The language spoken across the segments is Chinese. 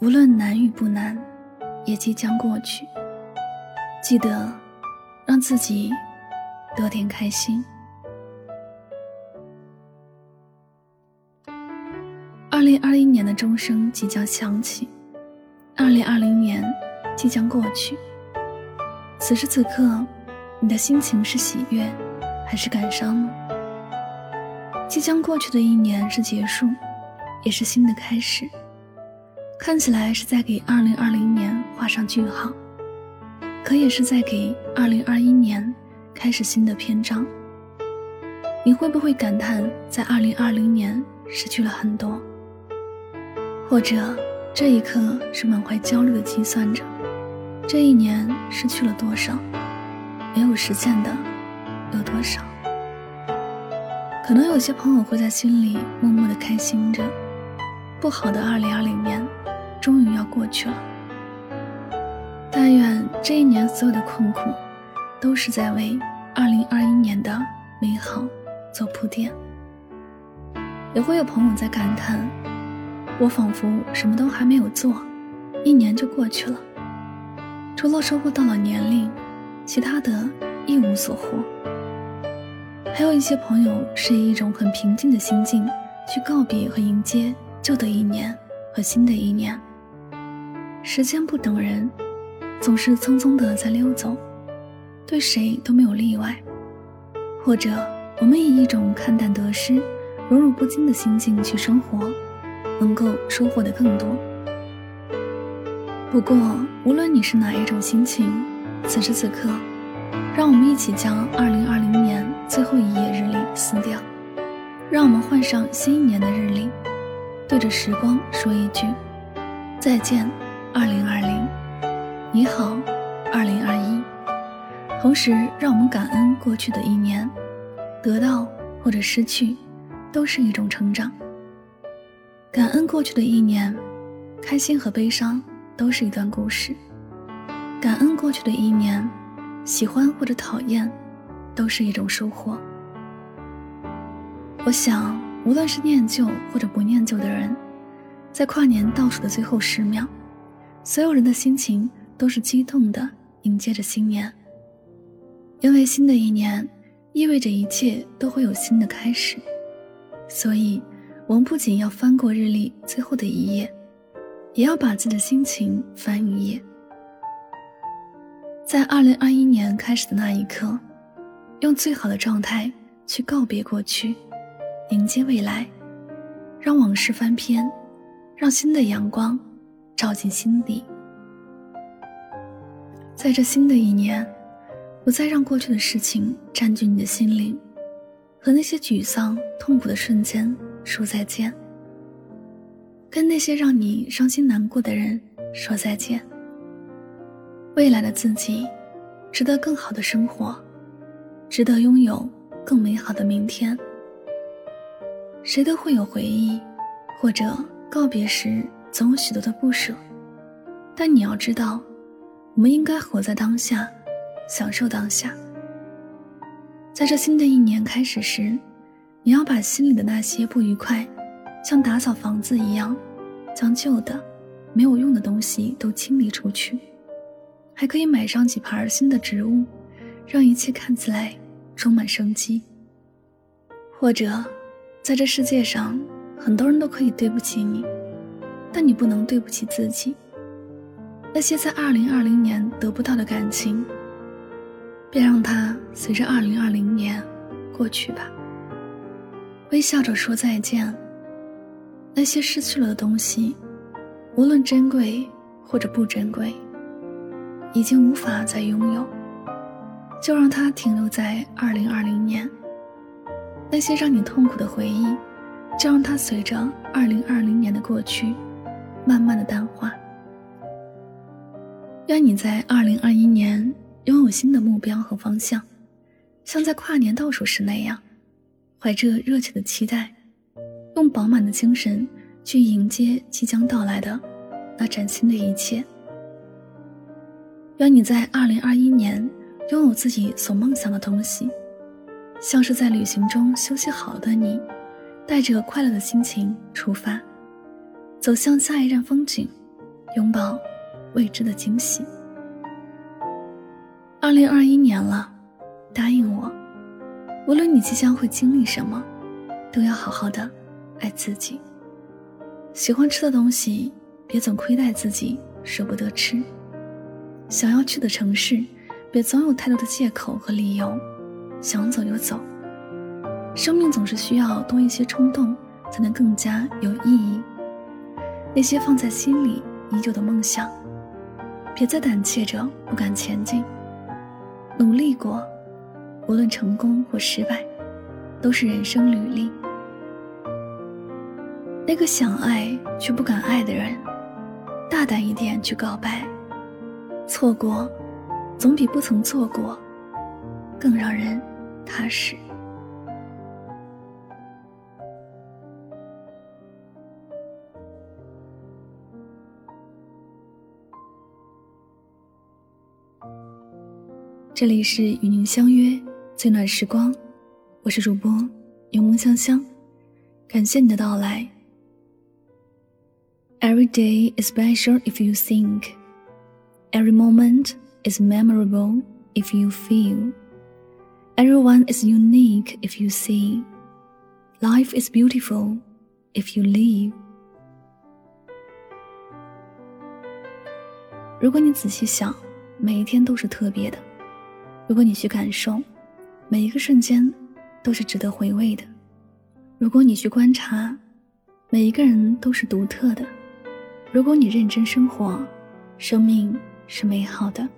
无论难与不难，也即将过去。记得让自己多点开心。二零二一年的钟声即将响起，二零二零年即将过去。此时此刻，你的心情是喜悦还是感伤呢？即将过去的一年是结束。也是新的开始，看起来是在给二零二零年画上句号，可也是在给二零二一年开始新的篇章。你会不会感叹，在二零二零年失去了很多？或者这一刻是满怀焦虑的计算着，这一年失去了多少，没有实现的有多少？可能有些朋友会在心里默默的开心着。不好的二零二零年，终于要过去了。但愿这一年所有的困苦，都是在为二零二一年的美好做铺垫。也会有朋友在感叹：我仿佛什么都还没有做，一年就过去了。除了收获到了年龄，其他的一无所获。还有一些朋友是以一种很平静的心境去告别和迎接。旧的一年和新的一年，时间不等人，总是匆匆的在溜走，对谁都没有例外。或者，我们以一种看淡得失、荣辱不惊的心境去生活，能够收获的更多。不过，无论你是哪一种心情，此时此刻，让我们一起将2020年最后一页日历撕掉，让我们换上新一年的日历。对着时光说一句：“再见，二零二零，你好，二零二一。”同时，让我们感恩过去的一年，得到或者失去，都是一种成长。感恩过去的一年，开心和悲伤都是一段故事。感恩过去的一年，喜欢或者讨厌，都是一种收获。我想。无论是念旧或者不念旧的人，在跨年倒数的最后十秒，所有人的心情都是激动的，迎接着新年。因为新的一年意味着一切都会有新的开始，所以我们不仅要翻过日历最后的一页，也要把自己的心情翻一页。在二零二一年开始的那一刻，用最好的状态去告别过去。迎接未来，让往事翻篇，让新的阳光照进心底。在这新的一年，不再让过去的事情占据你的心灵，和那些沮丧、痛苦的瞬间说再见，跟那些让你伤心难过的人说再见。未来的自己，值得更好的生活，值得拥有更美好的明天。谁都会有回忆，或者告别时总有许多的不舍，但你要知道，我们应该活在当下，享受当下。在这新的一年开始时，你要把心里的那些不愉快，像打扫房子一样，将旧的、没有用的东西都清理出去，还可以买上几盆新的植物，让一切看起来充满生机，或者。在这世界上，很多人都可以对不起你，但你不能对不起自己。那些在二零二零年得不到的感情，别让它随着二零二零年过去吧。微笑着说再见。那些失去了的东西，无论珍贵或者不珍贵，已经无法再拥有，就让它停留在二零二零年。那些让你痛苦的回忆，就让它随着二零二零年的过去，慢慢的淡化。愿你在二零二一年拥有新的目标和方向，像在跨年倒数时那样，怀着热切的期待，用饱满的精神去迎接即将到来的那崭新的一切。愿你在二零二一年拥有自己所梦想的东西，像是在旅行中休息好的你，带着快乐的心情出发，走向下一站风景，拥抱。未知的惊喜。二零二一年了，答应我，无论你即将会经历什么，都要好好的爱自己。喜欢吃的东西，别总亏待自己舍不得吃；想要去的城市，别总有太多的借口和理由，想走就走。生命总是需要多一些冲动，才能更加有意义。那些放在心里已久的梦想。别再胆怯着不敢前进。努力过，无论成功或失败，都是人生履历。那个想爱却不敢爱的人，大胆一点去告白。错过，总比不曾错过更让人踏实。这里是与您相约最暖时光，我是主播柠檬香香，感谢你的到来。Every day is special if you think, every moment is memorable if you feel, everyone is unique if you see, life is beautiful if you live。如果你仔细想，每一天都是特别的。 如果你去感受，每一个瞬间都是值得回味的；如果你去观察，每一个人都是独特的；如果你认真生活，生命是美好的。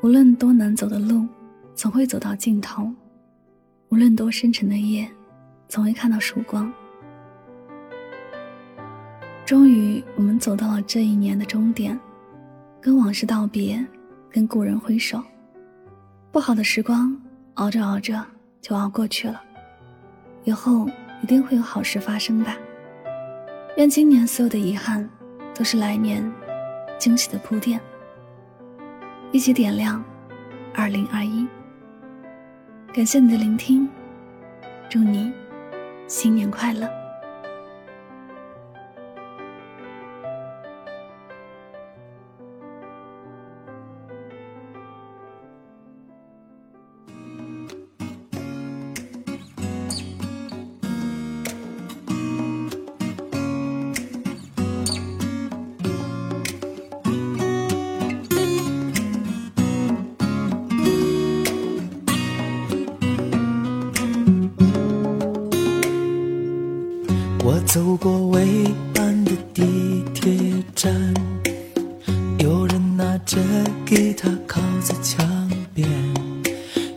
无论多难走的路，总会走到尽头；无论多深沉的夜，总会看到曙光。终于，我们走到了这一年的终点，跟往事道别。跟故人挥手，不好的时光熬着熬着就熬过去了，以后一定会有好事发生吧。愿今年所有的遗憾，都是来年惊喜的铺垫。一起点亮二零二一。感谢你的聆听，祝你新年快乐。走过未满的地铁站，有人拿着吉他靠在墙边，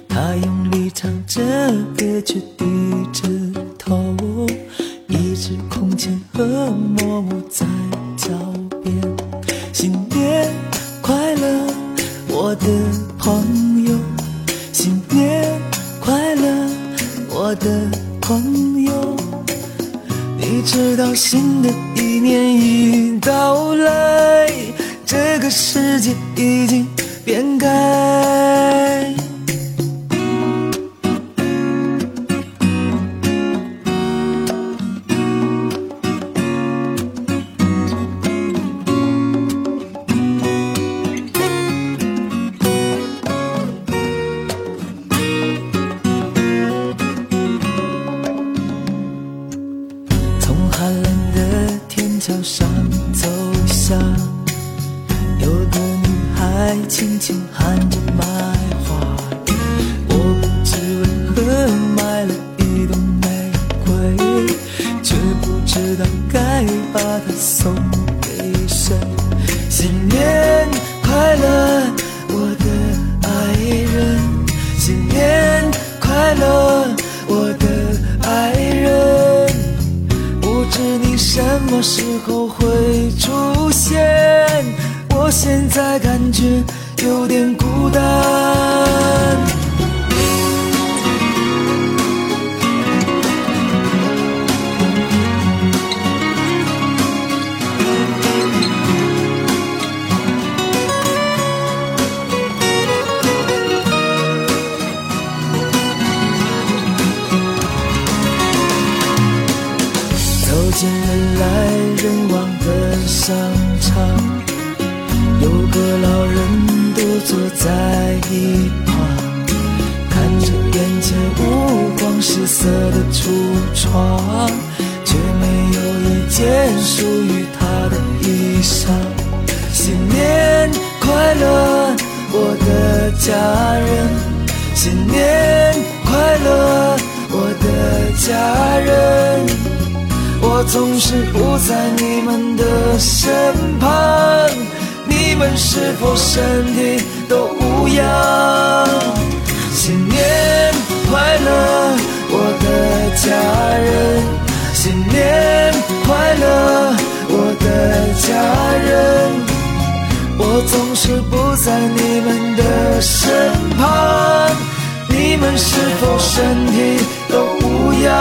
他用力唱着歌，却低着头，一直空前和默默在脚边。新年快乐，我的朋友！新年快乐，我的朋友！你知道新的一年已到来，这个世界已经变改。送给谁。新年快乐，我的爱人，新年快乐，我的爱人。不知你什么时候会出现，我现在感觉有点孤单。走进人来人往的商场，有个老人独坐在一旁，看着眼前五光十色的橱窗，却没有一件属于他的衣裳。新年快乐，我的家人！新年快乐，我的家人！我总是不在你们的身旁，你们是否身体都无恙？新年快乐，我的家人！新年快乐，我的家人！我总是不在你们的身旁，你们是否身体都无恙？